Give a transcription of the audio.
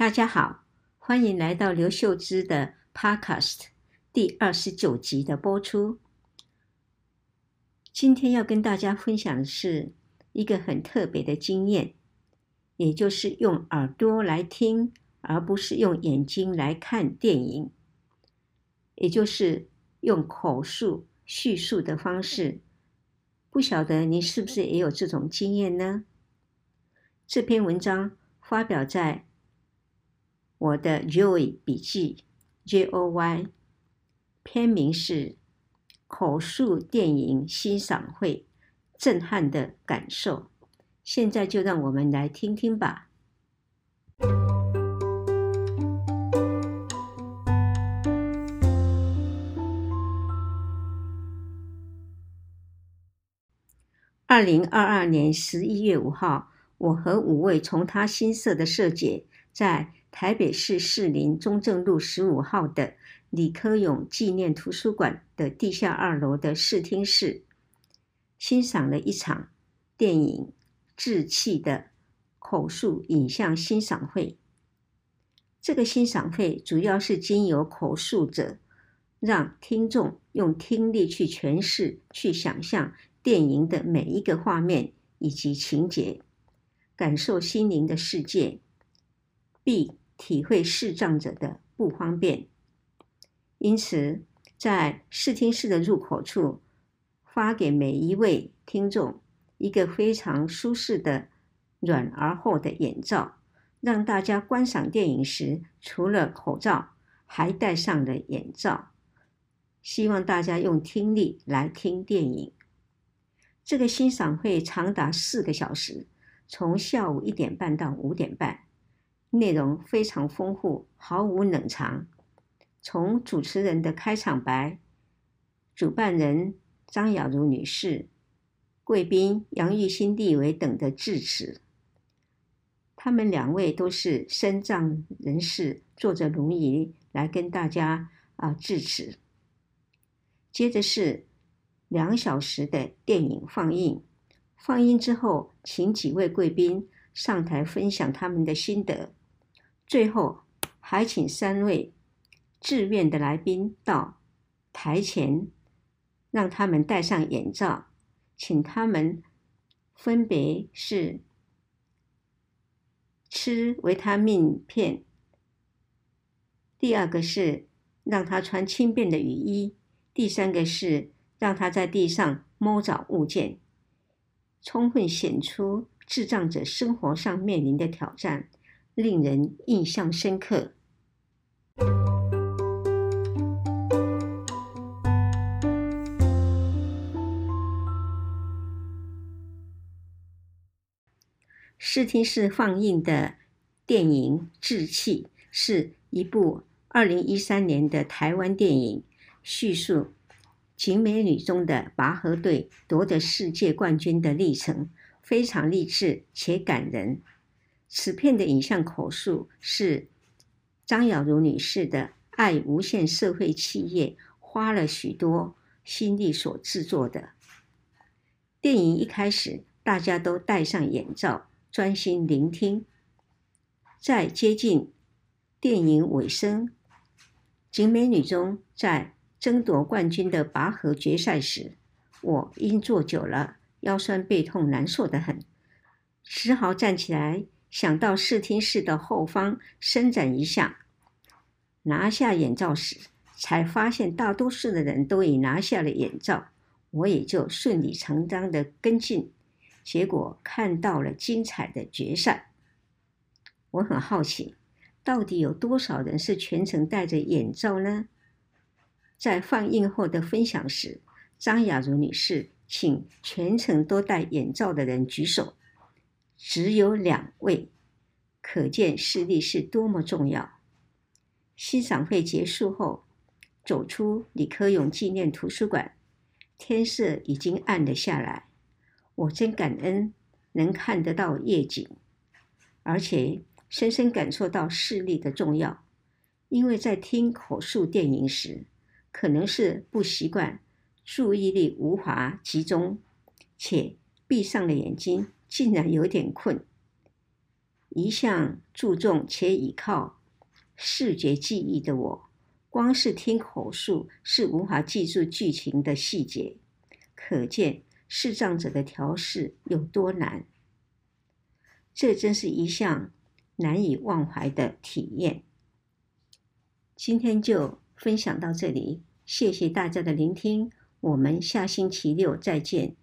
大家好，欢迎来到刘秀芝的 Podcast 第二十九集的播出。今天要跟大家分享的是一个很特别的经验，也就是用耳朵来听，而不是用眼睛来看电影，也就是用口述叙述的方式。不晓得你是不是也有这种经验呢？这篇文章发表在我的 Joy 笔记 J O Y，篇名是《口述电影欣赏会：震撼的感受》。现在就让我们来听听吧。二零二二年十一月五号，我和五位从他新设的社姐，在台北市士林中正路十五号的李科永纪念图书馆的地下二楼的视听室，欣赏了一场电影《稚气》的口述影像欣赏会。这个欣赏会主要是经由口述者，让听众用听力去诠释、去想象。电影的每一个画面以及情节，感受心灵的世界，B 体会视障者的不方便。因此，在视听室的入口处，发给每一位听众一个非常舒适的软而厚的眼罩，让大家观赏电影时，除了口罩，还戴上了眼罩。希望大家用听力来听电影。这个欣赏会长达四个小时，从下午一点半到五点半，内容非常丰富，毫无冷场。从主持人的开场白、主办人张雅茹女士、贵宾杨玉兴立委等的致辞，他们两位都是身障人士，坐着轮椅来跟大家啊致辞。接着是。两小时的电影放映，放映之后，请几位贵宾上台分享他们的心得。最后，还请三位志愿的来宾到台前，让他们戴上眼罩，请他们分别是吃维他命片，第二个是让他穿轻便的雨衣，第三个是。让他在地上摸找物件，充分显出智障者生活上面临的挑战，令人印象深刻。视听室放映的电影《志气》是一部二零一三年的台湾电影，叙述。景美女中的拔河队夺得世界冠军的历程非常励志且感人。此片的影像口述是张雅茹女士的爱无限社会企业花了许多心力所制作的。电影一开始，大家都戴上眼罩，专心聆听。在接近电影尾声，景美女中在。争夺冠军的拔河决赛时，我因坐久了，腰酸背痛，难受得很，只好站起来，想到视听室的后方伸展一下。拿下眼罩时，才发现大多数的人都已拿下了眼罩，我也就顺理成章的跟进。结果看到了精彩的决赛，我很好奇，到底有多少人是全程戴着眼罩呢？在放映后的分享时，张雅茹女士请全程都戴眼罩的人举手，只有两位，可见视力是多么重要。欣赏会结束后，走出李科勇纪念图书馆，天色已经暗了下来。我真感恩能看得到夜景，而且深深感受到视力的重要，因为在听口述电影时。可能是不习惯，注意力无法集中，且闭上了眼睛，竟然有点困。一向注重且倚靠视觉记忆的我，光是听口述是无法记住剧情的细节，可见视障者的调试有多难。这真是一项难以忘怀的体验。今天就分享到这里，谢谢大家的聆听，我们下星期六再见。